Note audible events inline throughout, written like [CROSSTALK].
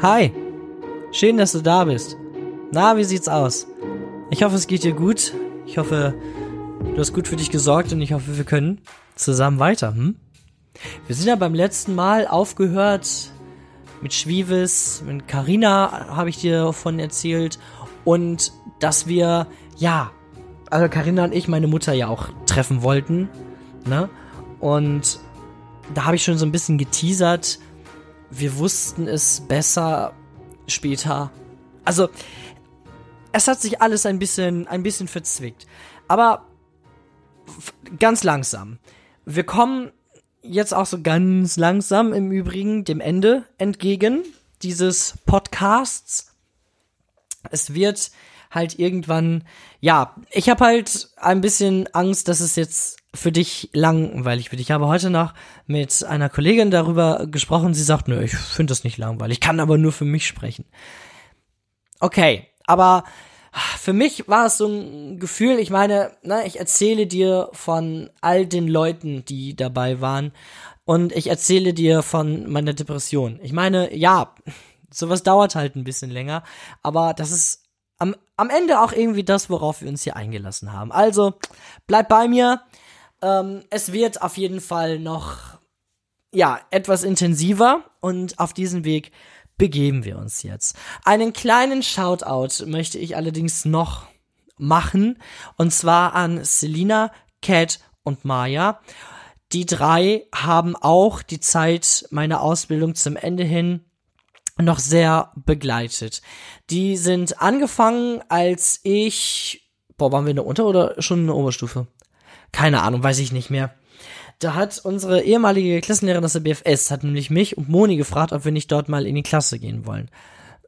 Hi, schön, dass du da bist. Na, wie sieht's aus? Ich hoffe, es geht dir gut. Ich hoffe, du hast gut für dich gesorgt und ich hoffe, wir können zusammen weiter. Hm? Wir sind ja beim letzten Mal aufgehört mit Schwieves, mit Carina habe ich dir davon erzählt und dass wir ja, also Carina und ich meine Mutter ja auch treffen wollten, ne? Und da habe ich schon so ein bisschen geteasert. Wir wussten es besser später. Also es hat sich alles ein bisschen ein bisschen verzwickt, aber ganz langsam. Wir kommen jetzt auch so ganz langsam im Übrigen dem Ende entgegen dieses Podcasts. Es wird halt irgendwann, ja, ich habe halt ein bisschen Angst, dass es jetzt für dich langweilig wird. Ich habe heute noch mit einer Kollegin darüber gesprochen. Sie sagt, nö, ich finde das nicht langweilig. Ich kann aber nur für mich sprechen. Okay, aber für mich war es so ein Gefühl, ich meine, ne, ich erzähle dir von all den Leuten, die dabei waren und ich erzähle dir von meiner Depression. Ich meine, ja, sowas dauert halt ein bisschen länger, aber das ist am, am Ende auch irgendwie das, worauf wir uns hier eingelassen haben. Also, bleib bei mir. Ähm, es wird auf jeden Fall noch, ja, etwas intensiver und auf diesem Weg begeben wir uns jetzt. Einen kleinen Shoutout möchte ich allerdings noch machen und zwar an Selina, Cat und Maya. Die drei haben auch die Zeit meiner Ausbildung zum Ende hin noch sehr begleitet. Die sind angefangen, als ich, boah, waren wir in der Unter- oder schon in der Oberstufe? Keine Ahnung, weiß ich nicht mehr. Da hat unsere ehemalige Klassenlehrerin aus der BFS, hat nämlich mich und Moni gefragt, ob wir nicht dort mal in die Klasse gehen wollen.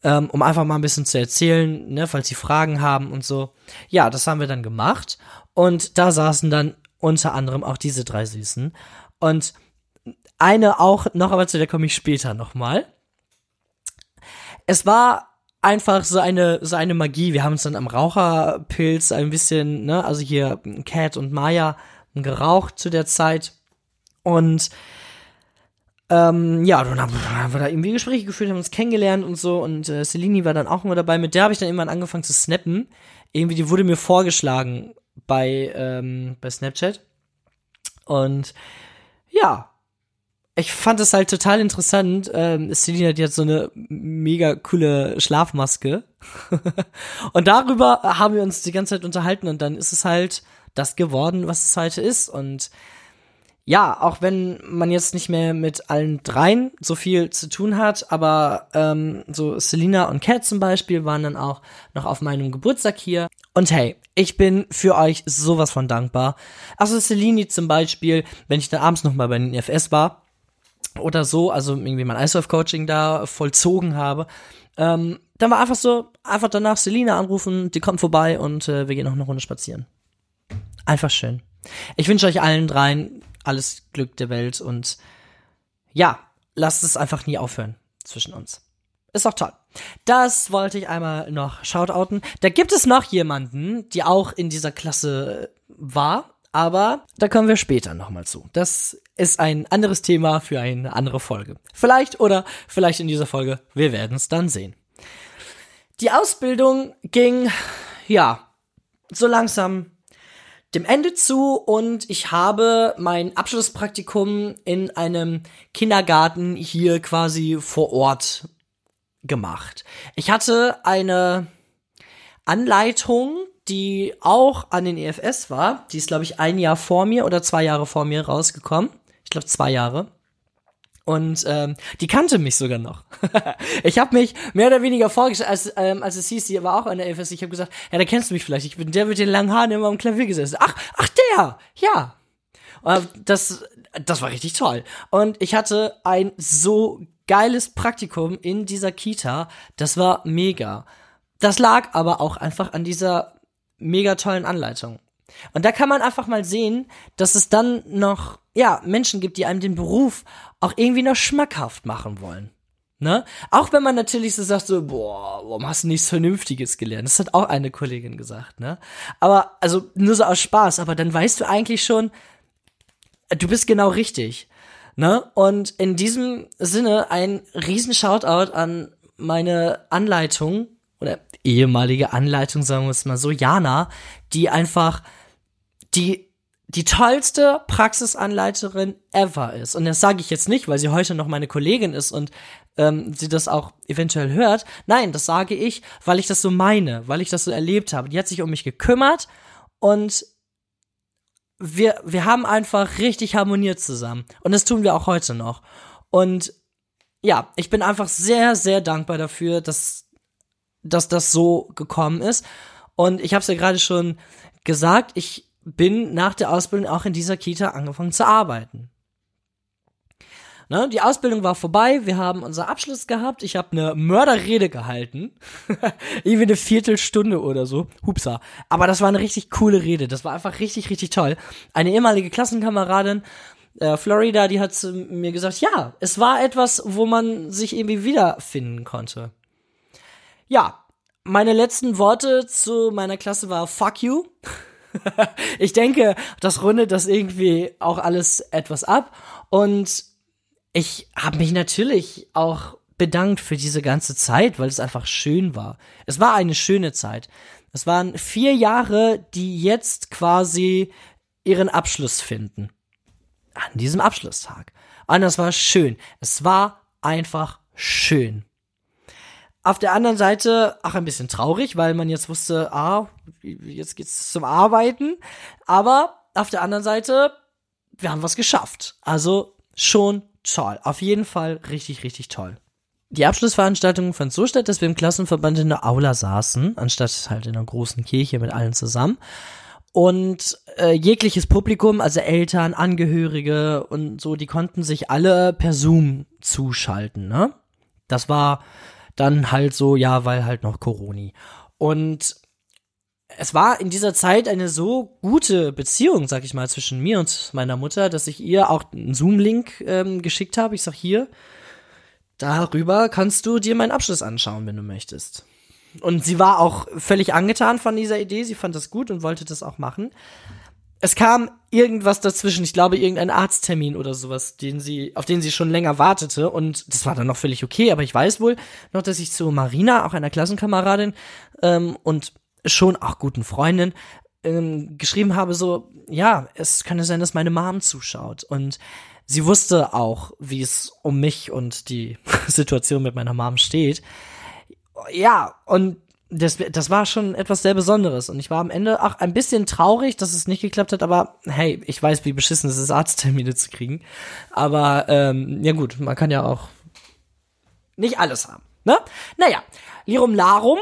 Ähm, um einfach mal ein bisschen zu erzählen, ne, falls sie Fragen haben und so. Ja, das haben wir dann gemacht. Und da saßen dann unter anderem auch diese drei Süßen. Und eine auch noch, aber zu der komme ich später nochmal. Es war einfach so eine, so eine Magie. Wir haben uns dann am Raucherpilz ein bisschen, ne, also hier Cat und Maya geraucht zu der Zeit. Und ähm, ja, dann haben, wir da irgendwie Gespräche geführt, haben uns kennengelernt und so. Und äh, Selini war dann auch immer dabei. Mit der habe ich dann irgendwann angefangen zu snappen. Irgendwie, die wurde mir vorgeschlagen bei, ähm, bei Snapchat. Und ja, ich fand es halt total interessant. Ähm, Selina, hat so eine mega coole Schlafmaske. [LAUGHS] und darüber haben wir uns die ganze Zeit unterhalten und dann ist es halt das geworden, was es heute ist. Und ja, auch wenn man jetzt nicht mehr mit allen dreien so viel zu tun hat, aber ähm, so Selina und Cat zum Beispiel waren dann auch noch auf meinem Geburtstag hier. Und hey, ich bin für euch sowas von dankbar. Also Selini zum Beispiel, wenn ich dann abends nochmal bei den EFS war oder so, also irgendwie mein Eiswurf-Coaching da vollzogen habe, ähm, dann war einfach so, einfach danach Selina anrufen, die kommt vorbei und äh, wir gehen noch eine Runde spazieren. Einfach schön. Ich wünsche euch allen dreien alles Glück der Welt und ja, lasst es einfach nie aufhören zwischen uns. Ist auch toll. Das wollte ich einmal noch shoutouten. Da gibt es noch jemanden, die auch in dieser Klasse war, aber da kommen wir später nochmal zu. Das ist ein anderes Thema für eine andere Folge. Vielleicht oder vielleicht in dieser Folge. Wir werden es dann sehen. Die Ausbildung ging, ja, so langsam dem Ende zu und ich habe mein Abschlusspraktikum in einem Kindergarten hier quasi vor Ort gemacht. Ich hatte eine Anleitung, die auch an den EFS war. Die ist, glaube ich, ein Jahr vor mir oder zwei Jahre vor mir rausgekommen. Ich glaube, zwei Jahre. Und ähm, die kannte mich sogar noch. [LAUGHS] ich habe mich mehr oder weniger vorgestellt, als, ähm, als es hieß, die war auch an der EFS. Ich habe gesagt, ja, da kennst du mich vielleicht. Ich bin der mit den langen Haaren immer am Klavier gesessen. Ach, ach der, ja. Das, das war richtig toll. Und ich hatte ein so geiles Praktikum in dieser Kita. Das war mega. Das lag aber auch einfach an dieser mega tollen Anleitung. Und da kann man einfach mal sehen, dass es dann noch, ja, Menschen gibt, die einem den Beruf auch irgendwie noch schmackhaft machen wollen. Ne? Auch wenn man natürlich so sagt, so, boah, warum hast du nichts Vernünftiges gelernt? Das hat auch eine Kollegin gesagt, ne? Aber, also, nur so aus Spaß, aber dann weißt du eigentlich schon, du bist genau richtig. Ne? Und in diesem Sinne ein riesen Shoutout an meine Anleitung oder ehemalige Anleitung, sagen wir es mal so, Jana, die einfach die die tollste Praxisanleiterin ever ist. Und das sage ich jetzt nicht, weil sie heute noch meine Kollegin ist und ähm, sie das auch eventuell hört. Nein, das sage ich, weil ich das so meine, weil ich das so erlebt habe. Die hat sich um mich gekümmert und wir, wir haben einfach richtig harmoniert zusammen. Und das tun wir auch heute noch. Und ja, ich bin einfach sehr, sehr dankbar dafür, dass, dass das so gekommen ist. Und ich habe es ja gerade schon gesagt, ich bin nach der Ausbildung auch in dieser Kita angefangen zu arbeiten. Ne, die Ausbildung war vorbei, wir haben unser Abschluss gehabt, ich habe eine Mörderrede gehalten. [LAUGHS] Irgendwie eine Viertelstunde oder so. Hupsa. Aber das war eine richtig coole Rede, das war einfach richtig, richtig toll. Eine ehemalige Klassenkameradin, äh, Florida, die hat mir gesagt, ja, es war etwas, wo man sich irgendwie wiederfinden konnte. Ja, meine letzten Worte zu meiner Klasse war Fuck you. [LAUGHS] ich denke, das rundet das irgendwie auch alles etwas ab. Und ich habe mich natürlich auch bedankt für diese ganze Zeit, weil es einfach schön war. Es war eine schöne Zeit. Es waren vier Jahre, die jetzt quasi ihren Abschluss finden. An diesem Abschlusstag. Und das war schön. Es war einfach schön. Auf der anderen Seite auch ein bisschen traurig, weil man jetzt wusste, ah, jetzt geht's zum Arbeiten. Aber auf der anderen Seite, wir haben was geschafft. Also schon toll. Auf jeden Fall richtig, richtig toll. Die Abschlussveranstaltung fand so statt, dass wir im Klassenverband in der Aula saßen, anstatt halt in einer großen Kirche mit allen zusammen. Und äh, jegliches Publikum, also Eltern, Angehörige und so, die konnten sich alle per Zoom zuschalten, ne? Das war dann halt so, ja, weil halt noch Corona. Und es war in dieser Zeit eine so gute Beziehung, sag ich mal, zwischen mir und meiner Mutter, dass ich ihr auch einen Zoom-Link ähm, geschickt habe. Ich sag hier, darüber kannst du dir meinen Abschluss anschauen, wenn du möchtest. Und sie war auch völlig angetan von dieser Idee. Sie fand das gut und wollte das auch machen. Es kam irgendwas dazwischen, ich glaube irgendein Arzttermin oder sowas, den sie, auf den sie schon länger wartete und das war dann noch völlig okay, aber ich weiß wohl noch, dass ich zu Marina, auch einer Klassenkameradin ähm, und schon auch guten Freundin, ähm, geschrieben habe, so, ja, es könnte sein, dass meine Mom zuschaut. Und sie wusste auch, wie es um mich und die [LAUGHS] Situation mit meiner Mom steht. Ja, und das, das war schon etwas sehr Besonderes. Und ich war am Ende auch ein bisschen traurig, dass es nicht geklappt hat, aber hey, ich weiß, wie beschissen es ist, Arzttermine zu kriegen. Aber ähm, ja gut, man kann ja auch nicht alles haben. Ne? Naja, Lirum Larum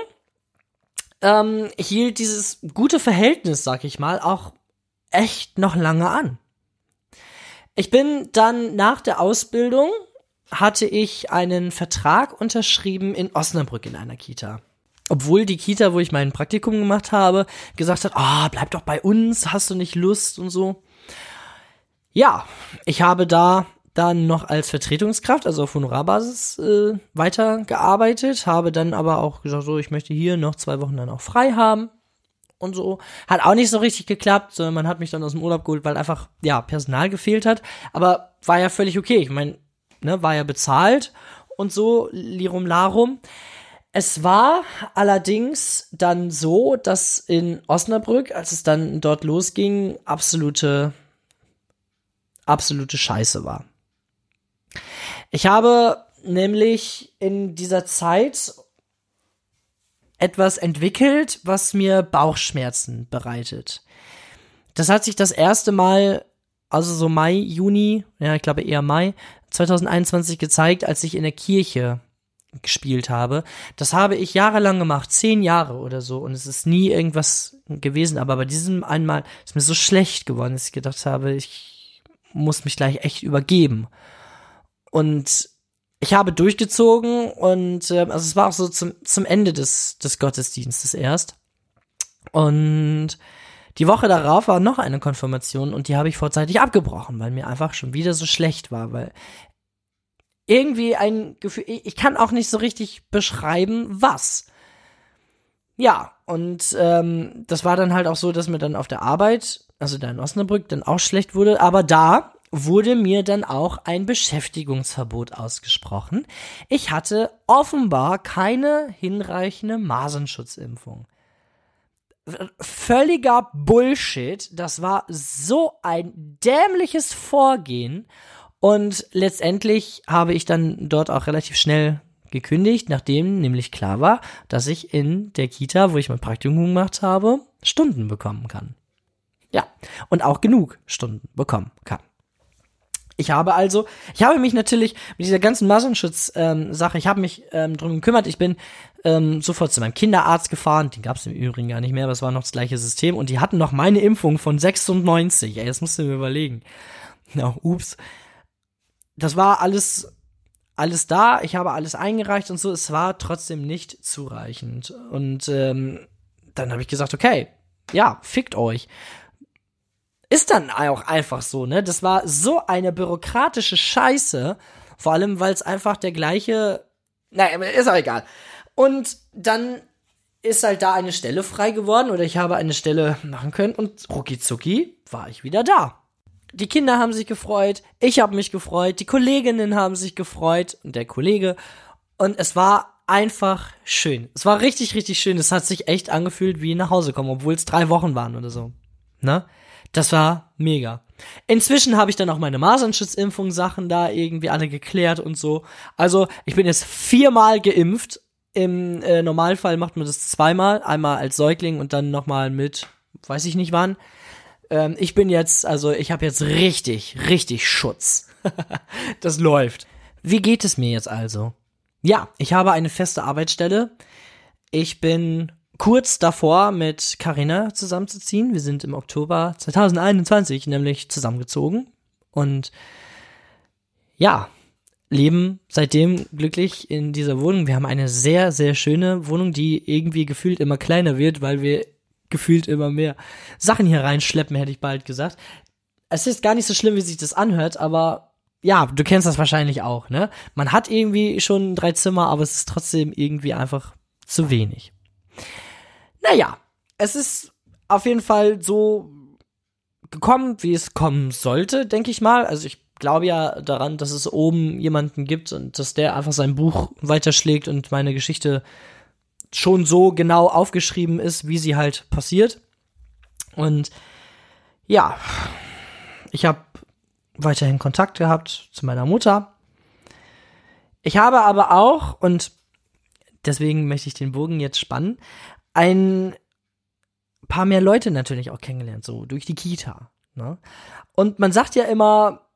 ähm, hielt dieses gute Verhältnis, sag ich mal, auch echt noch lange an. Ich bin dann nach der Ausbildung hatte ich einen Vertrag unterschrieben in Osnabrück in einer Kita. Obwohl die Kita, wo ich mein Praktikum gemacht habe, gesagt hat, ah, oh, bleib doch bei uns, hast du nicht Lust und so. Ja, ich habe da dann noch als Vertretungskraft, also auf Honorarbasis, äh, weitergearbeitet, habe dann aber auch gesagt, so, ich möchte hier noch zwei Wochen dann auch frei haben und so. Hat auch nicht so richtig geklappt, sondern man hat mich dann aus dem Urlaub geholt, weil einfach, ja, Personal gefehlt hat, aber war ja völlig okay. Ich meine, ne, war ja bezahlt und so, lirum larum. Es war allerdings dann so, dass in Osnabrück, als es dann dort losging, absolute, absolute Scheiße war. Ich habe nämlich in dieser Zeit etwas entwickelt, was mir Bauchschmerzen bereitet. Das hat sich das erste Mal, also so Mai, Juni, ja, ich glaube eher Mai 2021 gezeigt, als ich in der Kirche gespielt habe. Das habe ich jahrelang gemacht, zehn Jahre oder so, und es ist nie irgendwas gewesen. Aber bei diesem einmal ist mir so schlecht geworden, dass ich gedacht habe, ich muss mich gleich echt übergeben. Und ich habe durchgezogen und äh, also es war auch so zum, zum Ende des, des Gottesdienstes erst. Und die Woche darauf war noch eine Konfirmation und die habe ich vorzeitig abgebrochen, weil mir einfach schon wieder so schlecht war, weil irgendwie ein Gefühl, ich kann auch nicht so richtig beschreiben, was. Ja, und ähm, das war dann halt auch so, dass mir dann auf der Arbeit, also da in Osnabrück, dann auch schlecht wurde. Aber da wurde mir dann auch ein Beschäftigungsverbot ausgesprochen. Ich hatte offenbar keine hinreichende Masernschutzimpfung. Völliger Bullshit. Das war so ein dämliches Vorgehen. Und letztendlich habe ich dann dort auch relativ schnell gekündigt, nachdem nämlich klar war, dass ich in der Kita, wo ich mein Praktikum gemacht habe, Stunden bekommen kann. Ja, und auch genug Stunden bekommen kann. Ich habe also, ich habe mich natürlich mit dieser ganzen Massenschutz-Sache, ähm, ich habe mich ähm, drum gekümmert. Ich bin ähm, sofort zu meinem Kinderarzt gefahren. Den gab es im Übrigen gar nicht mehr, aber es war noch das gleiche System. Und die hatten noch meine Impfung von 96. Ey, das musst du mir überlegen. [LAUGHS] Ja, ups. Das war alles, alles da. Ich habe alles eingereicht und so. Es war trotzdem nicht zureichend. Und ähm, dann habe ich gesagt, okay, ja, fickt euch. Ist dann auch einfach so, ne? Das war so eine bürokratische Scheiße. Vor allem, weil es einfach der gleiche. Naja, ist auch egal. Und dann ist halt da eine Stelle frei geworden oder ich habe eine Stelle machen können und rucki zucki war ich wieder da. Die Kinder haben sich gefreut, ich habe mich gefreut, die Kolleginnen haben sich gefreut und der Kollege. Und es war einfach schön. Es war richtig, richtig schön. Es hat sich echt angefühlt wie nach Hause kommen, obwohl es drei Wochen waren oder so. Ne? Das war mega. Inzwischen habe ich dann auch meine Masernschutzimpfung Sachen da irgendwie alle geklärt und so. Also, ich bin jetzt viermal geimpft. Im äh, Normalfall macht man das zweimal, einmal als Säugling und dann nochmal mit, weiß ich nicht wann. Ähm, ich bin jetzt, also ich habe jetzt richtig, richtig Schutz. [LAUGHS] das läuft. Wie geht es mir jetzt also? Ja, ich habe eine feste Arbeitsstelle. Ich bin kurz davor mit Carina zusammenzuziehen. Wir sind im Oktober 2021 nämlich zusammengezogen und ja, leben seitdem glücklich in dieser Wohnung. Wir haben eine sehr, sehr schöne Wohnung, die irgendwie gefühlt immer kleiner wird, weil wir gefühlt immer mehr Sachen hier reinschleppen, hätte ich bald gesagt. Es ist gar nicht so schlimm, wie sich das anhört, aber ja, du kennst das wahrscheinlich auch, ne? Man hat irgendwie schon drei Zimmer, aber es ist trotzdem irgendwie einfach zu wenig. Naja, es ist auf jeden Fall so gekommen, wie es kommen sollte, denke ich mal. Also ich glaube ja daran, dass es oben jemanden gibt und dass der einfach sein Buch weiterschlägt und meine Geschichte schon so genau aufgeschrieben ist, wie sie halt passiert. Und ja, ich habe weiterhin Kontakt gehabt zu meiner Mutter. Ich habe aber auch, und deswegen möchte ich den Bogen jetzt spannen, ein paar mehr Leute natürlich auch kennengelernt, so durch die Kita. Ne? Und man sagt ja immer,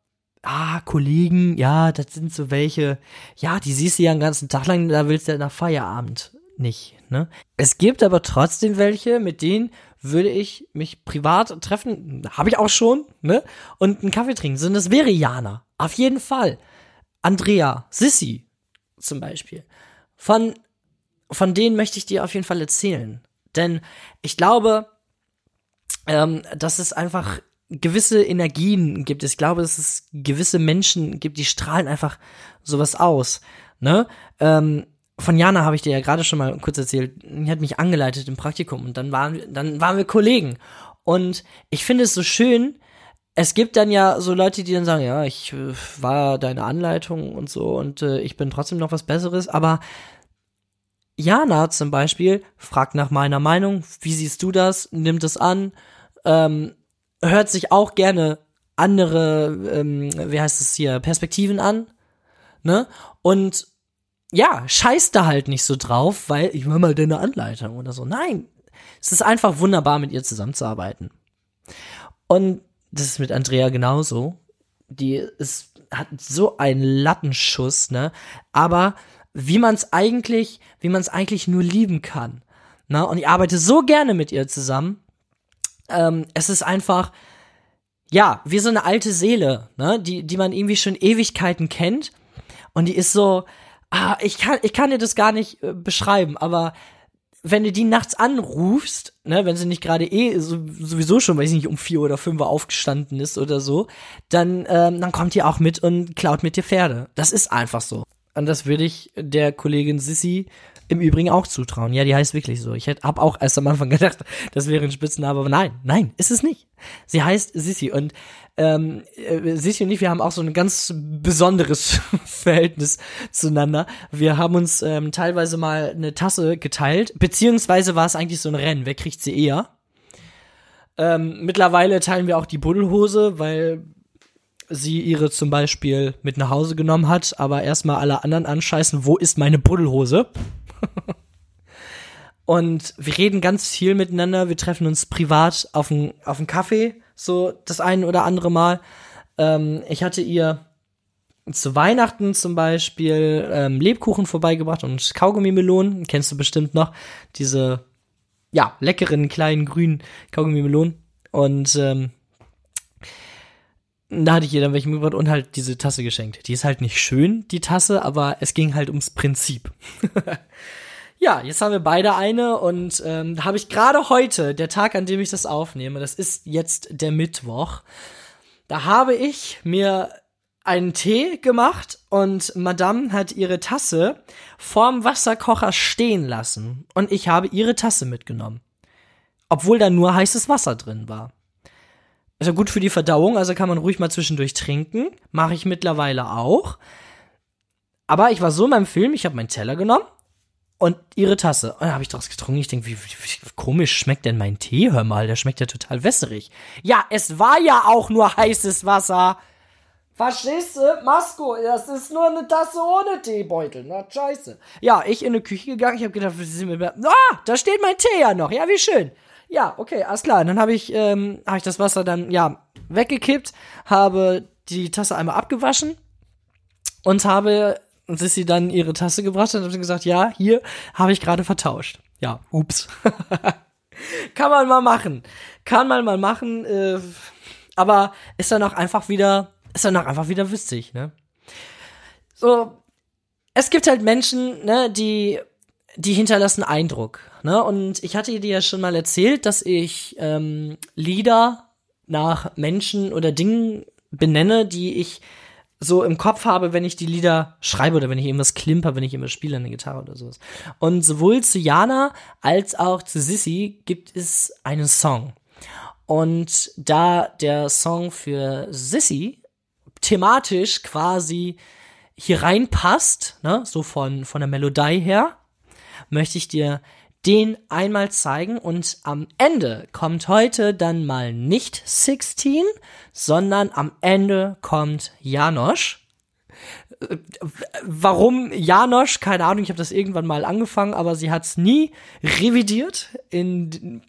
ah, Kollegen, ja, das sind so welche, ja, die siehst du ja den ganzen Tag lang, da willst du ja nach Feierabend nicht. Ne? Es gibt aber trotzdem welche, mit denen würde ich mich privat treffen, habe ich auch schon, ne? Und einen Kaffee trinken. So, das wäre Jana. Auf jeden Fall. Andrea, Sissy zum Beispiel. Von von denen möchte ich dir auf jeden Fall erzählen. Denn ich glaube, ähm, dass es einfach gewisse Energien gibt. Ich glaube, dass es gewisse Menschen gibt, die strahlen einfach sowas aus. Ne? Ähm, von Jana habe ich dir ja gerade schon mal kurz erzählt. Die hat mich angeleitet im Praktikum und dann waren dann waren wir Kollegen. Und ich finde es so schön. Es gibt dann ja so Leute, die dann sagen, ja, ich äh, war deine Anleitung und so und äh, ich bin trotzdem noch was Besseres, aber Jana zum Beispiel fragt nach meiner Meinung, wie siehst du das, nimmt es an, ähm, hört sich auch gerne andere, ähm, wie heißt es hier, Perspektiven an, ne? Und ja, scheißt da halt nicht so drauf, weil ich will mal deine Anleitung oder so. Nein, es ist einfach wunderbar, mit ihr zusammenzuarbeiten. Und das ist mit Andrea genauso. Die ist, hat so einen Lattenschuss, ne? Aber wie man es eigentlich, wie man es eigentlich nur lieben kann. Na, und ich arbeite so gerne mit ihr zusammen. Ähm, es ist einfach, ja, wie so eine alte Seele, ne, die, die man irgendwie schon Ewigkeiten kennt. Und die ist so, ah, ich kann, ich kann dir das gar nicht äh, beschreiben, aber wenn du die nachts anrufst, ne, wenn sie nicht gerade eh so, sowieso schon, weiß ich nicht, um vier oder fünf Uhr aufgestanden ist oder so, dann, ähm, dann kommt die auch mit und klaut mit dir Pferde. Das ist einfach so. Und das würde ich der Kollegin Sissy im Übrigen auch zutrauen. Ja, die heißt wirklich so. Ich hätte hab auch erst am Anfang [LAUGHS] gedacht, das wäre ein Spitzname, aber nein, nein, ist es nicht. Sie heißt Sissi und ähm, äh, Sissi und ich, wir haben auch so ein ganz besonderes [LAUGHS] Verhältnis zueinander. Wir haben uns ähm, teilweise mal eine Tasse geteilt, beziehungsweise war es eigentlich so ein Rennen. Wer kriegt sie eher? Ähm, mittlerweile teilen wir auch die Buddelhose, weil sie ihre zum Beispiel mit nach Hause genommen hat, aber erstmal alle anderen anscheißen, wo ist meine Buddelhose? [LAUGHS] und wir reden ganz viel miteinander, wir treffen uns privat auf einen auf Kaffee, so das ein oder andere Mal. Ähm, ich hatte ihr zu Weihnachten zum Beispiel ähm, Lebkuchen vorbeigebracht und Kaugummi-Melonen, kennst du bestimmt noch, diese ja, leckeren kleinen grünen Kaugummi-Melonen. Und ähm, da hatte ich ihr dann welche mitgebracht und halt diese Tasse geschenkt. Die ist halt nicht schön, die Tasse, aber es ging halt ums Prinzip. [LAUGHS] ja, jetzt haben wir beide eine und ähm, habe ich gerade heute, der Tag, an dem ich das aufnehme, das ist jetzt der Mittwoch, da habe ich mir einen Tee gemacht und Madame hat ihre Tasse vorm Wasserkocher stehen lassen und ich habe ihre Tasse mitgenommen. Obwohl da nur heißes Wasser drin war. Ist ja gut für die Verdauung, also kann man ruhig mal zwischendurch trinken. Mache ich mittlerweile auch. Aber ich war so in meinem Film, ich habe meinen Teller genommen und ihre Tasse. Und dann habe ich daraus getrunken. Ich denke, wie, wie, komisch schmeckt denn mein Tee? Hör mal, der schmeckt ja total wässrig. Ja, es war ja auch nur heißes Wasser. Verstehst du? Masko, das ist nur eine Tasse ohne Teebeutel. Na, scheiße. Ja, ich in die Küche gegangen. Ich habe gedacht, ah, da steht mein Tee ja noch. Ja, wie schön. Ja, okay, alles klar. Und dann habe ich, ähm, hab ich das Wasser dann, ja, weggekippt, habe die Tasse einmal abgewaschen und habe und sie dann ihre Tasse gebracht und habe gesagt, ja, hier habe ich gerade vertauscht. Ja, ups. [LAUGHS] Kann man mal machen. Kann man mal machen, äh, aber ist dann auch einfach wieder ist dann auch einfach wieder witzig, ne? So, es gibt halt Menschen, ne, die, die hinterlassen Eindruck, ne? Und ich hatte dir ja schon mal erzählt, dass ich ähm, Lieder nach Menschen oder Dingen benenne, die ich so im Kopf habe, wenn ich die Lieder schreibe oder wenn ich irgendwas klimper, wenn ich immer spiele an der Gitarre oder sowas. Und sowohl zu Jana als auch zu Sissy gibt es einen Song. Und da der Song für Sissy thematisch quasi hier reinpasst, ne, so von, von der Melodie her, möchte ich dir den einmal zeigen und am Ende kommt heute dann mal nicht 16, sondern am Ende kommt Janosch. Warum Janosch? Keine Ahnung, ich habe das irgendwann mal angefangen, aber sie hat es nie revidiert in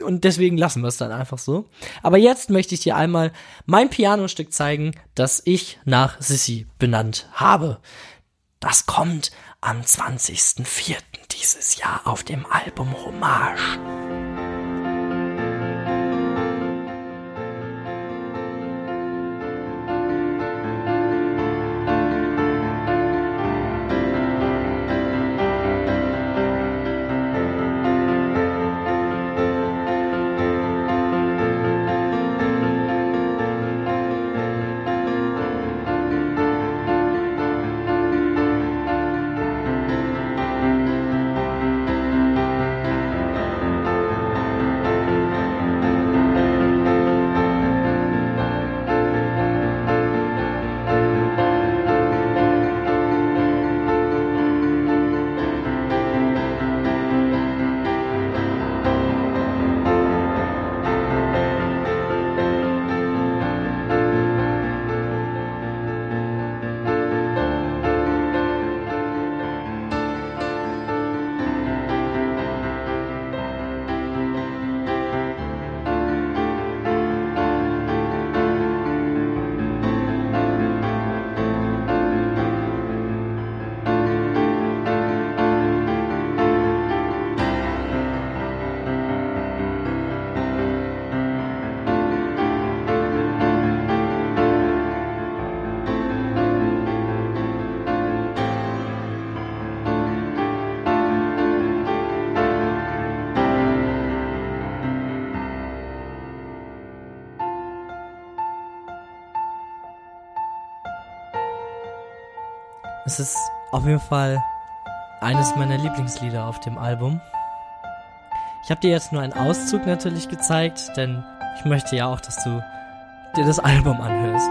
und deswegen lassen wir es dann einfach so. Aber jetzt möchte ich dir einmal mein Pianostück zeigen, das ich nach Sissy benannt habe. Das kommt am 20.04. dieses Jahr auf dem Album Hommage. Es ist auf jeden Fall eines meiner Lieblingslieder auf dem Album. Ich habe dir jetzt nur einen Auszug natürlich gezeigt, denn ich möchte ja auch, dass du dir das Album anhörst.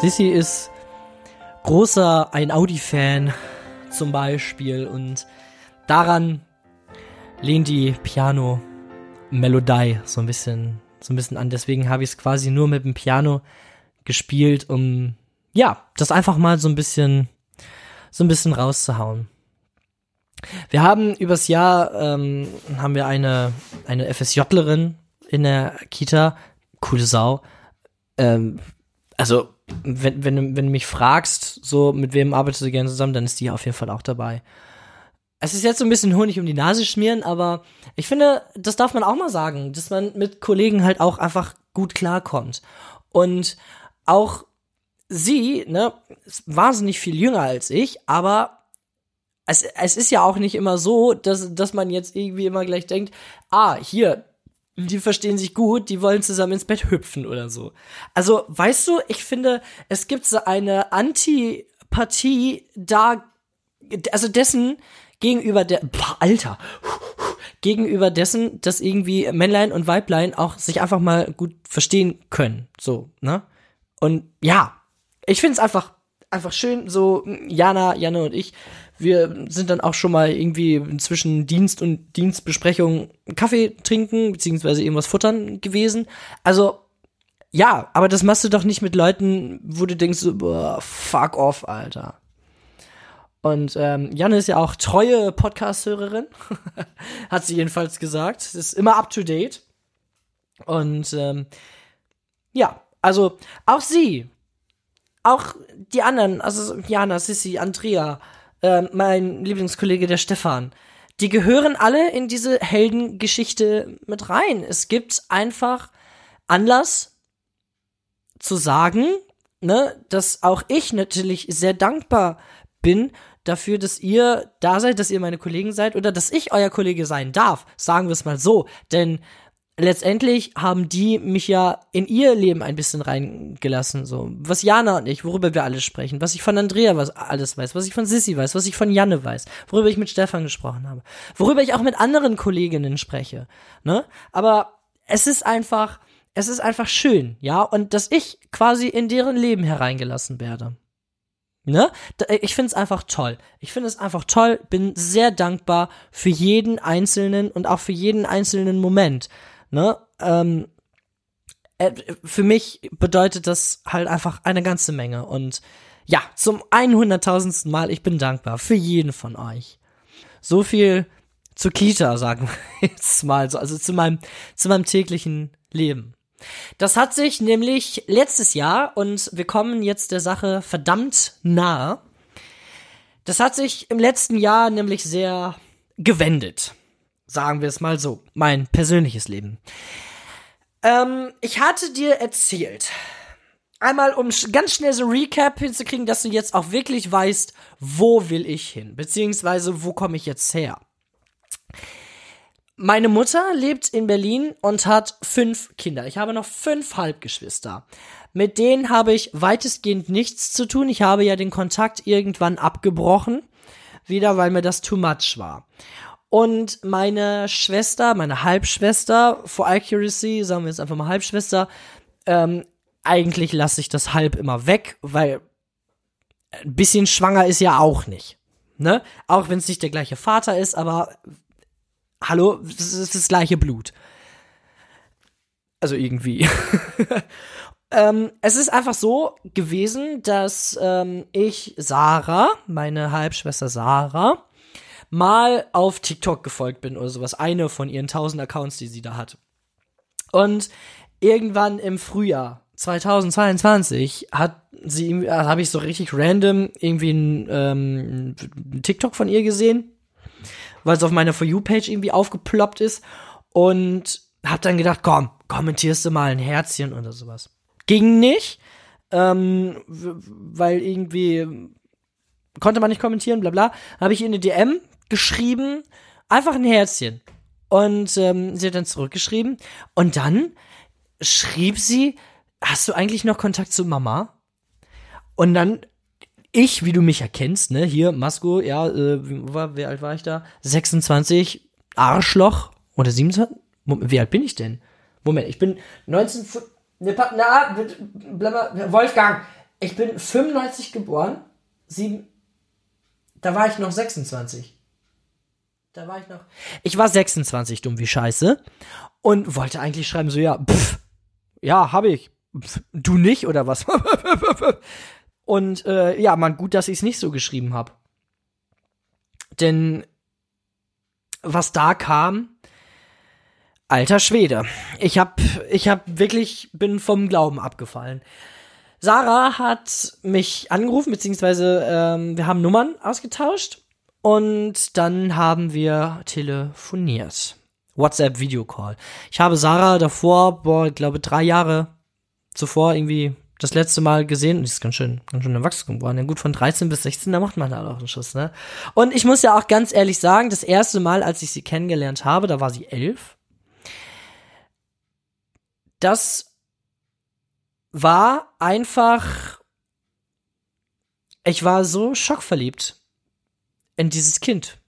Sissy ist großer ein Audi-Fan zum Beispiel und daran lehnt die Piano-Melodie so ein bisschen, so ein bisschen an. Deswegen habe ich es quasi nur mit dem Piano gespielt, um ja, das einfach mal so ein bisschen, so ein bisschen rauszuhauen. Wir haben übers Jahr ähm, haben wir eine eine FSJlerin in der Kita, coole Sau. Ähm, also wenn, wenn, wenn du mich fragst, so mit wem arbeitest du gerne zusammen, dann ist die auf jeden Fall auch dabei. Es ist jetzt so ein bisschen Honig um die Nase schmieren, aber ich finde, das darf man auch mal sagen, dass man mit Kollegen halt auch einfach gut klarkommt. Und auch sie, ne, ist wahnsinnig viel jünger als ich, aber es, es ist ja auch nicht immer so, dass, dass man jetzt irgendwie immer gleich denkt, ah, hier, die verstehen sich gut, die wollen zusammen ins Bett hüpfen oder so. Also, weißt du, ich finde, es gibt so eine Antipathie da, also dessen gegenüber der, boah, Alter, gegenüber dessen, dass irgendwie Männlein und Weiblein auch sich einfach mal gut verstehen können, so, ne? Und ja, ich finde es einfach, einfach schön, so, Jana, Janne und ich, wir sind dann auch schon mal irgendwie zwischen Dienst und Dienstbesprechung Kaffee trinken, beziehungsweise irgendwas futtern gewesen. Also, ja, aber das machst du doch nicht mit Leuten, wo du denkst, so, boah, fuck off, Alter. Und ähm, Janne ist ja auch treue Podcast-Hörerin, [LAUGHS] hat sie jedenfalls gesagt. Ist immer up to date. Und ähm, ja, also auch sie, auch die anderen, also Jana, Sissy, Andrea, äh, mein Lieblingskollege der Stefan. Die gehören alle in diese Heldengeschichte mit rein. Es gibt einfach Anlass zu sagen, ne, dass auch ich natürlich sehr dankbar bin dafür, dass ihr da seid, dass ihr meine Kollegen seid oder dass ich euer Kollege sein darf. Sagen wir es mal so. Denn letztendlich haben die mich ja in ihr Leben ein bisschen reingelassen, so. Was Jana und ich, worüber wir alle sprechen, was ich von Andrea was alles weiß, was ich von Sissy weiß, was ich von Janne weiß, worüber ich mit Stefan gesprochen habe, worüber ich auch mit anderen Kolleginnen spreche, ne? Aber es ist einfach, es ist einfach schön, ja, und dass ich quasi in deren Leben hereingelassen werde. Ne? Ich finde es einfach toll. Ich finde es einfach toll, bin sehr dankbar für jeden einzelnen und auch für jeden einzelnen Moment. Ne? Ähm, äh, für mich bedeutet das halt einfach eine ganze Menge. Und ja, zum 100.000. Mal, ich bin dankbar für jeden von euch. So viel zur Kita, sagen wir [LAUGHS] jetzt mal so, also zu meinem, zu meinem täglichen Leben. Das hat sich nämlich letztes Jahr, und wir kommen jetzt der Sache verdammt nahe, das hat sich im letzten Jahr nämlich sehr gewendet. Sagen wir es mal so. Mein persönliches Leben. Ähm, ich hatte dir erzählt, einmal um ganz schnell so Recap hinzukriegen, dass du jetzt auch wirklich weißt, wo will ich hin, beziehungsweise wo komme ich jetzt her. Meine Mutter lebt in Berlin und hat fünf Kinder. Ich habe noch fünf Halbgeschwister. Mit denen habe ich weitestgehend nichts zu tun. Ich habe ja den Kontakt irgendwann abgebrochen. Wieder, weil mir das too much war. Und meine Schwester, meine Halbschwester, for accuracy, sagen wir jetzt einfach mal Halbschwester, ähm, eigentlich lasse ich das halb immer weg, weil ein bisschen schwanger ist ja auch nicht. Ne? Auch wenn es nicht der gleiche Vater ist, aber hallo, das ist das gleiche Blut. Also irgendwie. [LAUGHS] ähm, es ist einfach so gewesen, dass ähm, ich Sarah, meine Halbschwester Sarah, mal auf TikTok gefolgt bin oder sowas. Eine von ihren tausend Accounts, die sie da hat. Und irgendwann im Frühjahr 2022 hat sie, äh, habe ich so richtig random irgendwie ein, ähm, TikTok von ihr gesehen, weil es auf meiner For You-Page irgendwie aufgeploppt ist und hab dann gedacht, komm, kommentierst du mal ein Herzchen oder sowas. Ging nicht, ähm, weil irgendwie konnte man nicht kommentieren, bla bla. Habe ich ihr eine DM geschrieben, einfach ein Herzchen. Und ähm, sie hat dann zurückgeschrieben. Und dann schrieb sie, hast du eigentlich noch Kontakt zu Mama? Und dann ich, wie du mich erkennst, ne, hier, Masko, ja, äh, war, wie alt war ich da? 26, Arschloch oder 27? Moment, wie alt bin ich denn? Moment, ich bin 19, ne, na, blabla, Wolfgang, ich bin 95 geboren, sieben, da war ich noch 26. Da war ich noch. Ich war 26, dumm wie Scheiße. Und wollte eigentlich schreiben, so, ja, pff, ja, hab ich. Pff, du nicht, oder was? [LAUGHS] Und äh, ja, man, gut, dass ich es nicht so geschrieben habe. Denn was da kam, alter Schwede. Ich hab, ich hab wirklich, bin vom Glauben abgefallen. Sarah hat mich angerufen, beziehungsweise ähm, wir haben Nummern ausgetauscht und dann haben wir telefoniert. WhatsApp Video Call. Ich habe Sarah davor, boah, ich glaube drei Jahre zuvor irgendwie das letzte Mal gesehen und die ist ganz schön, ganz schön erwachsen geworden. Ja, gut, von 13 bis 16, da macht man da auch einen Schuss, ne? Und ich muss ja auch ganz ehrlich sagen, das erste Mal, als ich sie kennengelernt habe, da war sie elf. Das war einfach, ich war so schockverliebt in dieses Kind.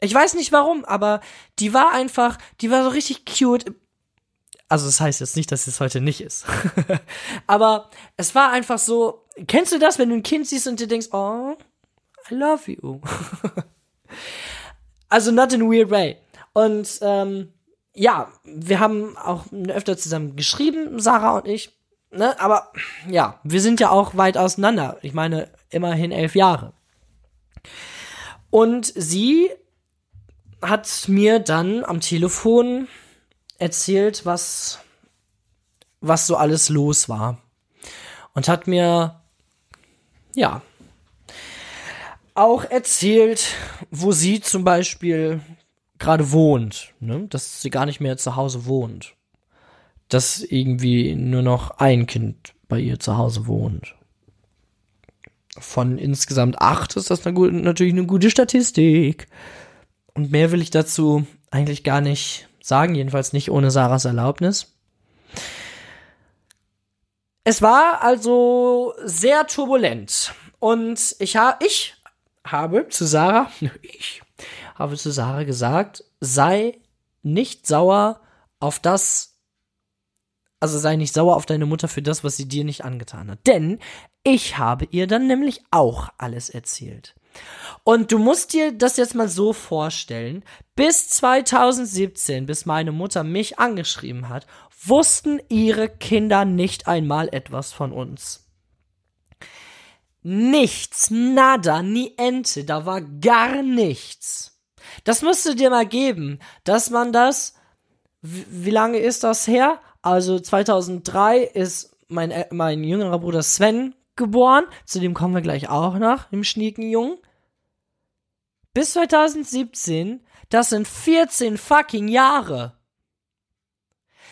Ich weiß nicht warum, aber die war einfach, die war so richtig cute. Also das heißt jetzt nicht, dass es heute nicht ist. [LAUGHS] Aber es war einfach so, kennst du das, wenn du ein Kind siehst und dir denkst, oh, I love you. [LAUGHS] also not in a weird way. Und ähm, ja, wir haben auch öfter zusammen geschrieben, Sarah und ich. Ne? Aber ja, wir sind ja auch weit auseinander. Ich meine, immerhin elf Jahre. Und sie hat mir dann am Telefon erzählt, was, was so alles los war. Und hat mir, ja, auch erzählt, wo sie zum Beispiel gerade wohnt, ne? dass sie gar nicht mehr zu Hause wohnt. Dass irgendwie nur noch ein Kind bei ihr zu Hause wohnt. Von insgesamt acht ist das natürlich eine gute Statistik. Und mehr will ich dazu eigentlich gar nicht sagen, jedenfalls nicht ohne Sarahs Erlaubnis. Es war also sehr turbulent und ich, ha ich habe zu Sarah, [LAUGHS] ich habe zu Sarah gesagt, sei nicht sauer auf das, also sei nicht sauer auf deine Mutter für das, was sie dir nicht angetan hat. Denn ich habe ihr dann nämlich auch alles erzählt. Und du musst dir das jetzt mal so vorstellen. Bis 2017, bis meine Mutter mich angeschrieben hat, wussten ihre Kinder nicht einmal etwas von uns. Nichts, nada, nie Ente, da war gar nichts. Das musst du dir mal geben, dass man das, wie lange ist das her? Also 2003 ist mein, mein jüngerer Bruder Sven geboren, zu dem kommen wir gleich auch noch, dem schnieken Jungen bis 2017, das sind 14 fucking Jahre.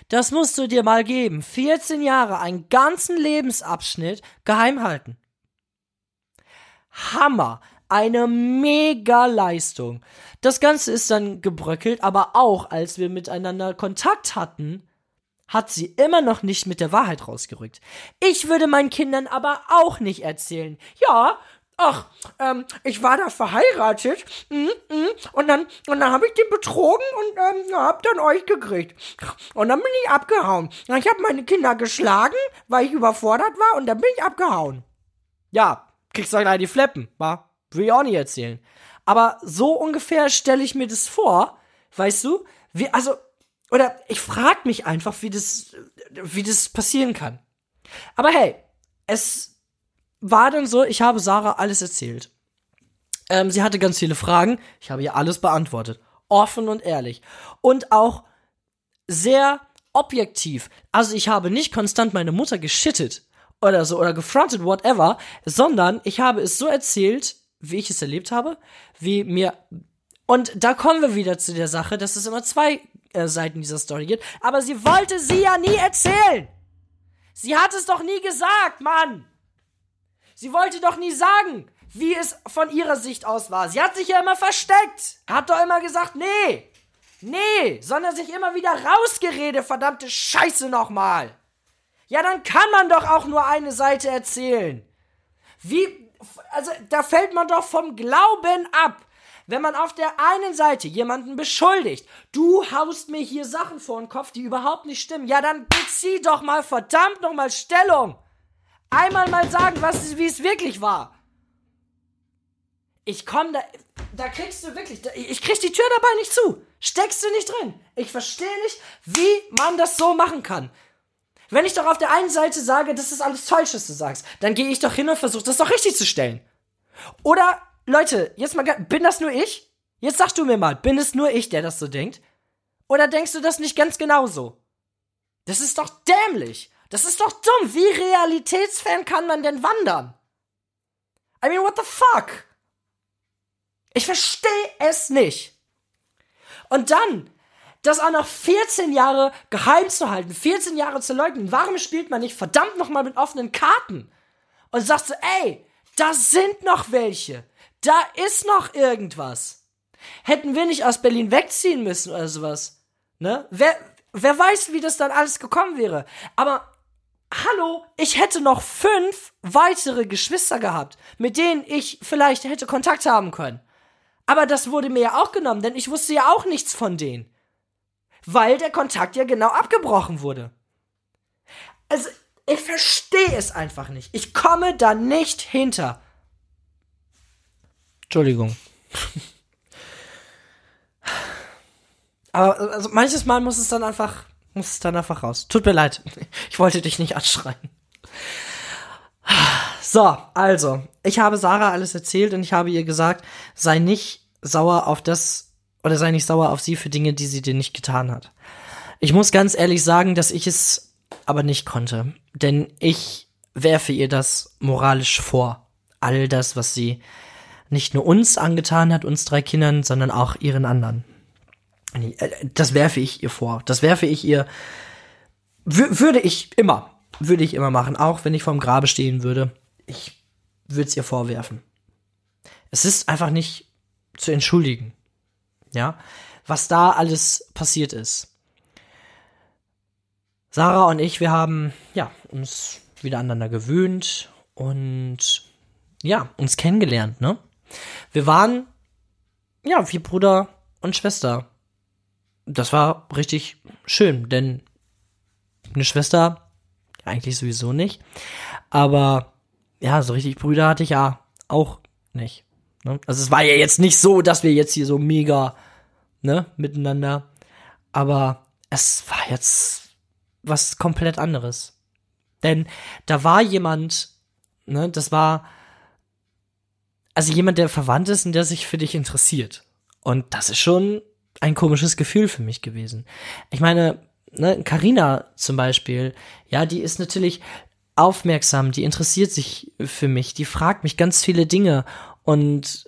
Das musst du dir mal geben. 14 Jahre, einen ganzen Lebensabschnitt geheim halten. Hammer. Eine mega Leistung. Das Ganze ist dann gebröckelt, aber auch als wir miteinander Kontakt hatten, hat sie immer noch nicht mit der Wahrheit rausgerückt. Ich würde meinen Kindern aber auch nicht erzählen. Ja, ach, ähm, ich war da verheiratet mm, mm, und dann, und dann habe ich den betrogen und ähm, hab dann euch gekriegt. Und dann bin ich abgehauen. Ich habe meine Kinder geschlagen, weil ich überfordert war und dann bin ich abgehauen. Ja, kriegst du gleich die Fleppen, wa? Will ich auch nicht erzählen. Aber so ungefähr stelle ich mir das vor, weißt du? Wie, also, oder ich frag mich einfach, wie das, wie das passieren kann. Aber hey, es war dann so, ich habe Sarah alles erzählt. Ähm, sie hatte ganz viele Fragen. Ich habe ihr alles beantwortet. Offen und ehrlich. Und auch sehr objektiv. Also ich habe nicht konstant meine Mutter geschittet oder so oder gefrontet, whatever, sondern ich habe es so erzählt, wie ich es erlebt habe, wie mir. Und da kommen wir wieder zu der Sache, dass es immer zwei äh, Seiten dieser Story gibt. Aber sie wollte sie ja nie erzählen. Sie hat es doch nie gesagt, Mann. Sie wollte doch nie sagen, wie es von ihrer Sicht aus war. Sie hat sich ja immer versteckt. Hat doch immer gesagt, nee. Nee, sondern sich immer wieder rausgeredet, verdammte Scheiße nochmal. Ja, dann kann man doch auch nur eine Seite erzählen. Wie, also da fällt man doch vom Glauben ab. Wenn man auf der einen Seite jemanden beschuldigt, du haust mir hier Sachen vor den Kopf, die überhaupt nicht stimmen, ja, dann bezieh doch mal verdammt nochmal Stellung. Einmal mal sagen, was, wie es wirklich war. Ich komm da, da kriegst du wirklich, ich krieg die Tür dabei nicht zu. Steckst du nicht drin. Ich verstehe nicht, wie man das so machen kann. Wenn ich doch auf der einen Seite sage, das ist alles falsch, was du sagst, dann gehe ich doch hin und versuche das doch richtig zu stellen. Oder Leute, jetzt mal, bin das nur ich? Jetzt sag du mir mal, bin es nur ich, der das so denkt? Oder denkst du das nicht ganz genauso? Das ist doch dämlich. Das ist doch dumm. Wie realitätsfern kann man denn wandern? I mean, what the fuck? Ich verstehe es nicht. Und dann, das auch noch 14 Jahre geheim zu halten, 14 Jahre zu leugnen. Warum spielt man nicht verdammt nochmal mit offenen Karten? Und sagt so, ey, da sind noch welche. Da ist noch irgendwas. Hätten wir nicht aus Berlin wegziehen müssen oder sowas. Ne? Wer, wer weiß, wie das dann alles gekommen wäre. Aber hallo, ich hätte noch fünf weitere Geschwister gehabt, mit denen ich vielleicht hätte Kontakt haben können. Aber das wurde mir ja auch genommen, denn ich wusste ja auch nichts von denen. Weil der Kontakt ja genau abgebrochen wurde. Also, ich verstehe es einfach nicht. Ich komme da nicht hinter. Entschuldigung. Aber also manches Mal muss es dann einfach, muss es dann einfach raus. Tut mir leid. Ich wollte dich nicht anschreien. So, also, ich habe Sarah alles erzählt und ich habe ihr gesagt, sei nicht sauer auf das oder sei nicht sauer auf sie für Dinge, die sie dir nicht getan hat. Ich muss ganz ehrlich sagen, dass ich es aber nicht konnte, denn ich werfe ihr das moralisch vor. All das, was sie nicht nur uns angetan hat, uns drei Kindern, sondern auch ihren anderen. Äh, das werfe ich ihr vor. Das werfe ich ihr, würde ich immer, würde ich immer machen, auch wenn ich vorm Grabe stehen würde. Ich würde es ihr vorwerfen. Es ist einfach nicht zu entschuldigen. Ja, was da alles passiert ist. Sarah und ich, wir haben, ja, uns wieder aneinander gewöhnt und ja, uns kennengelernt, ne? Wir waren, ja, wie Bruder und Schwester. Das war richtig schön, denn eine Schwester eigentlich sowieso nicht. Aber ja, so richtig Brüder hatte ich ja auch nicht. Ne? Also es war ja jetzt nicht so, dass wir jetzt hier so mega ne, miteinander. Aber es war jetzt was komplett anderes. Denn da war jemand, ne, das war also jemand, der verwandt ist und der sich für dich interessiert. Und das ist schon ein komisches Gefühl für mich gewesen. Ich meine, ne, Carina zum Beispiel, ja, die ist natürlich aufmerksam, die interessiert sich für mich, die fragt mich ganz viele Dinge und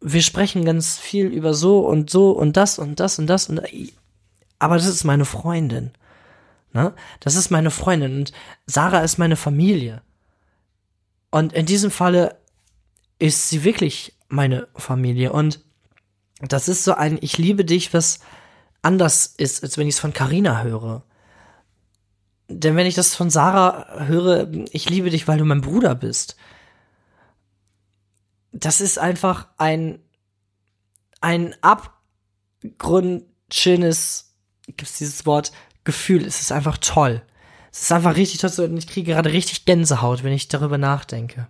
wir sprechen ganz viel über so und so und das und das und das und aber das ist meine Freundin. Ne? Das ist meine Freundin und Sarah ist meine Familie. Und in diesem Falle ist sie wirklich meine Familie. Und das ist so ein Ich liebe dich, was anders ist, als wenn ich es von Carina höre. Denn wenn ich das von Sarah höre, ich liebe dich, weil du mein Bruder bist. Das ist einfach ein, ein abgrundschönes, gibt es dieses Wort, Gefühl. Es ist einfach toll. Es ist einfach richtig toll und ich kriege gerade richtig Gänsehaut, wenn ich darüber nachdenke.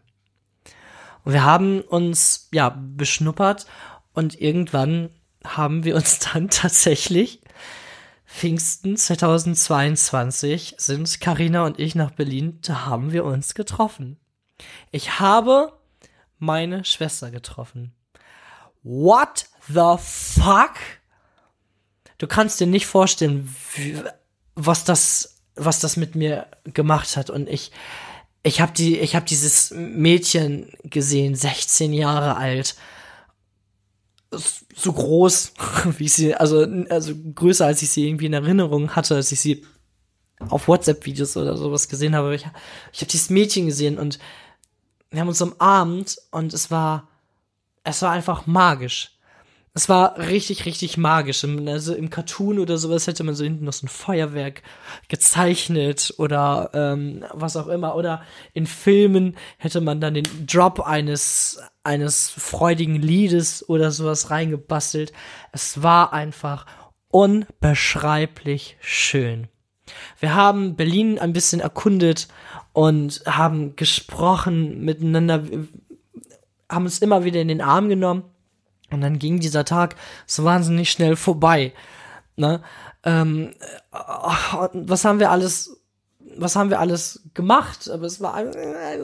Und wir haben uns, ja, beschnuppert und irgendwann haben wir uns [LAUGHS] dann tatsächlich Pfingsten 2022 sind Karina und ich nach Berlin, da haben wir uns getroffen. Ich habe meine Schwester getroffen. What the fuck? Du kannst dir nicht vorstellen, was das, was das mit mir gemacht hat. Und ich, ich habe die, ich habe dieses Mädchen gesehen, 16 Jahre alt, so groß, [LAUGHS] wie sie, also, also größer als ich sie irgendwie in Erinnerung hatte, als ich sie auf WhatsApp-Videos oder sowas gesehen habe. Ich, ich habe dieses Mädchen gesehen und wir haben uns umarmt und es war, es war einfach magisch. Es war richtig, richtig magisch. Also im Cartoon oder sowas hätte man so hinten noch so ein Feuerwerk gezeichnet oder ähm, was auch immer. Oder in Filmen hätte man dann den Drop eines, eines freudigen Liedes oder sowas reingebastelt. Es war einfach unbeschreiblich schön. Wir haben Berlin ein bisschen erkundet und haben gesprochen miteinander, haben uns immer wieder in den Arm genommen und dann ging dieser Tag so wahnsinnig schnell vorbei. Ne? Ähm, äh, was haben wir alles, was haben wir alles gemacht? Aber es war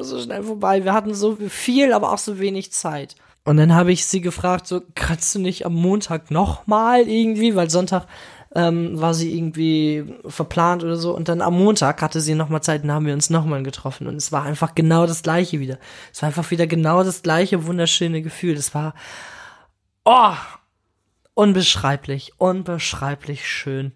so schnell vorbei. Wir hatten so viel, aber auch so wenig Zeit. Und dann habe ich sie gefragt, so, kannst du nicht am Montag nochmal irgendwie, weil Sonntag ähm, war sie irgendwie verplant oder so. Und dann am Montag hatte sie nochmal Zeit und haben wir uns nochmal getroffen. Und es war einfach genau das gleiche wieder. Es war einfach wieder genau das gleiche wunderschöne Gefühl. Es war, Oh, unbeschreiblich, unbeschreiblich schön.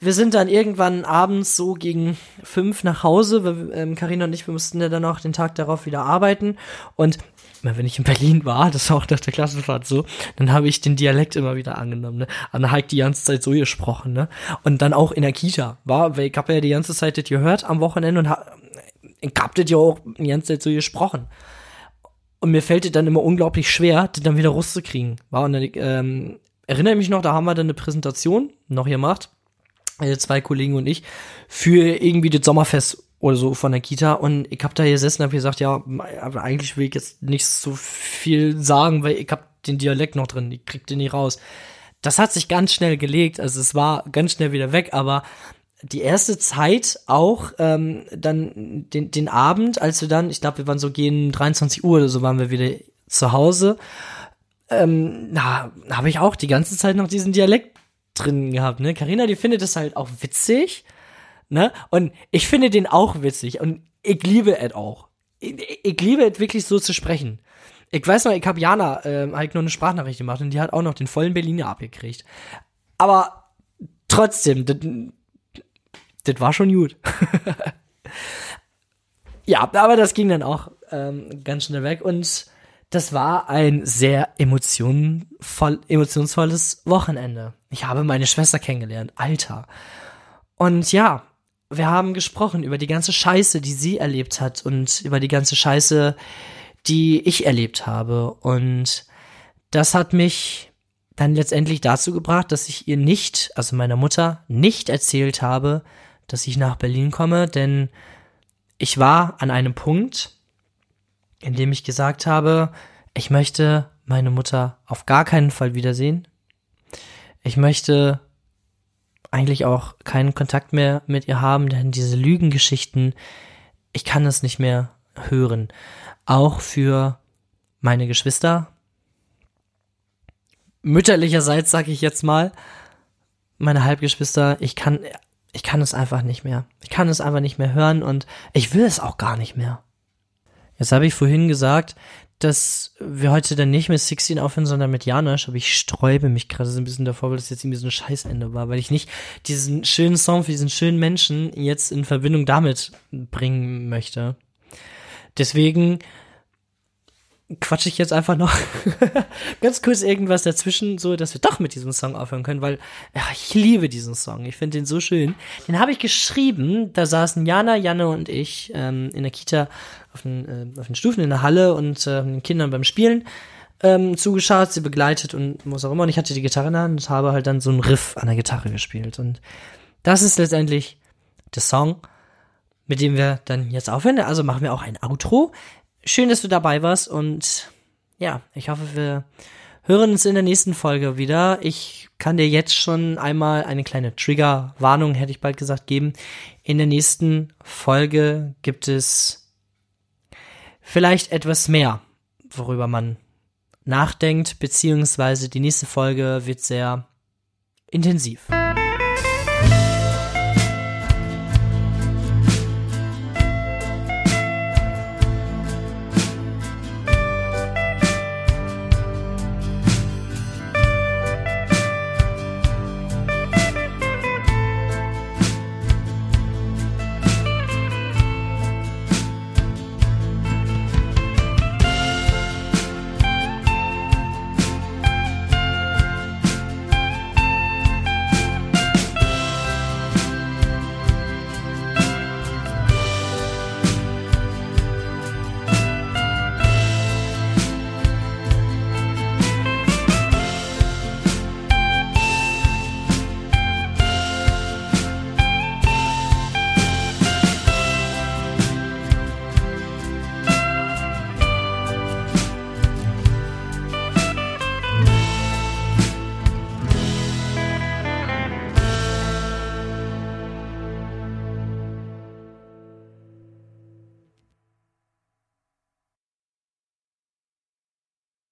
Wir sind dann irgendwann abends so gegen fünf nach Hause. Ähm, Karina ähm, und ich, wir mussten ja dann auch den Tag darauf wieder arbeiten. Und wenn ich in Berlin war, das war auch nach der Klassenfahrt so, dann habe ich den Dialekt immer wieder angenommen. Ne? Habe ich die ganze Zeit so gesprochen. Ne? Und dann auch in der Kita, war, weil ich habe ja die ganze Zeit das gehört am Wochenende und hab, ich hab das ja auch die ganze Zeit so gesprochen. Und mir fällt es dann immer unglaublich schwer, das dann wieder rauszukriegen. War und dann, ähm, erinnere mich noch, da haben wir dann eine Präsentation noch gemacht, äh, zwei Kollegen und ich, für irgendwie das Sommerfest oder so von der Kita und ich hab da gesessen und hab gesagt, ja, eigentlich will ich jetzt nicht so viel sagen, weil ich hab den Dialekt noch drin, ich krieg den nicht raus. Das hat sich ganz schnell gelegt, also es war ganz schnell wieder weg, aber die erste Zeit auch ähm, dann den, den Abend, als wir dann, ich glaube, wir waren so gegen 23 Uhr oder so, waren wir wieder zu Hause. Ähm, na, habe ich auch die ganze Zeit noch diesen Dialekt drin gehabt, ne? Carina, die findet das halt auch witzig, ne? Und ich finde den auch witzig und ich liebe es auch. Ich, ich liebe es wirklich so zu sprechen. Ich weiß noch, ich habe Jana äh, halt noch eine Sprachnachricht gemacht und die hat auch noch den vollen Berliner abgekriegt. Aber trotzdem, das war schon gut. [LAUGHS] ja, aber das ging dann auch ähm, ganz schnell weg und das war ein sehr emotionvoll, emotionsvolles Wochenende. Ich habe meine Schwester kennengelernt, Alter. Und ja, wir haben gesprochen über die ganze Scheiße, die sie erlebt hat und über die ganze Scheiße, die ich erlebt habe. Und das hat mich dann letztendlich dazu gebracht, dass ich ihr nicht, also meiner Mutter, nicht erzählt habe, dass ich nach Berlin komme, denn ich war an einem Punkt, in dem ich gesagt habe, ich möchte meine Mutter auf gar keinen Fall wiedersehen. Ich möchte eigentlich auch keinen Kontakt mehr mit ihr haben, denn diese Lügengeschichten, ich kann es nicht mehr hören. Auch für meine Geschwister. Mütterlicherseits sage ich jetzt mal, meine Halbgeschwister, ich kann ich kann es einfach nicht mehr. Ich kann es einfach nicht mehr hören und ich will es auch gar nicht mehr. Jetzt habe ich vorhin gesagt, dass wir heute dann nicht mit 16 aufhören, sondern mit Janosch, aber ich sträube mich gerade so ein bisschen davor, weil das jetzt irgendwie so ein Scheißende war, weil ich nicht diesen schönen Song für diesen schönen Menschen jetzt in Verbindung damit bringen möchte. Deswegen quatsche ich jetzt einfach noch [LAUGHS] ganz kurz irgendwas dazwischen, so dass wir doch mit diesem Song aufhören können, weil ja, ich liebe diesen Song. Ich finde den so schön. Den habe ich geschrieben. Da saßen Jana, Janne und ich ähm, in der Kita auf den, äh, auf den Stufen in der Halle und äh, den Kindern beim Spielen ähm, zugeschaut, sie begleitet und was auch immer. Und ich hatte die Gitarre in der Hand und habe halt dann so einen Riff an der Gitarre gespielt. Und das ist letztendlich der Song, mit dem wir dann jetzt aufhören. Also machen wir auch ein Outro. Schön, dass du dabei warst und ja, ich hoffe, wir hören uns in der nächsten Folge wieder. Ich kann dir jetzt schon einmal eine kleine Trigger-Warnung, hätte ich bald gesagt, geben. In der nächsten Folge gibt es vielleicht etwas mehr, worüber man nachdenkt, beziehungsweise die nächste Folge wird sehr intensiv.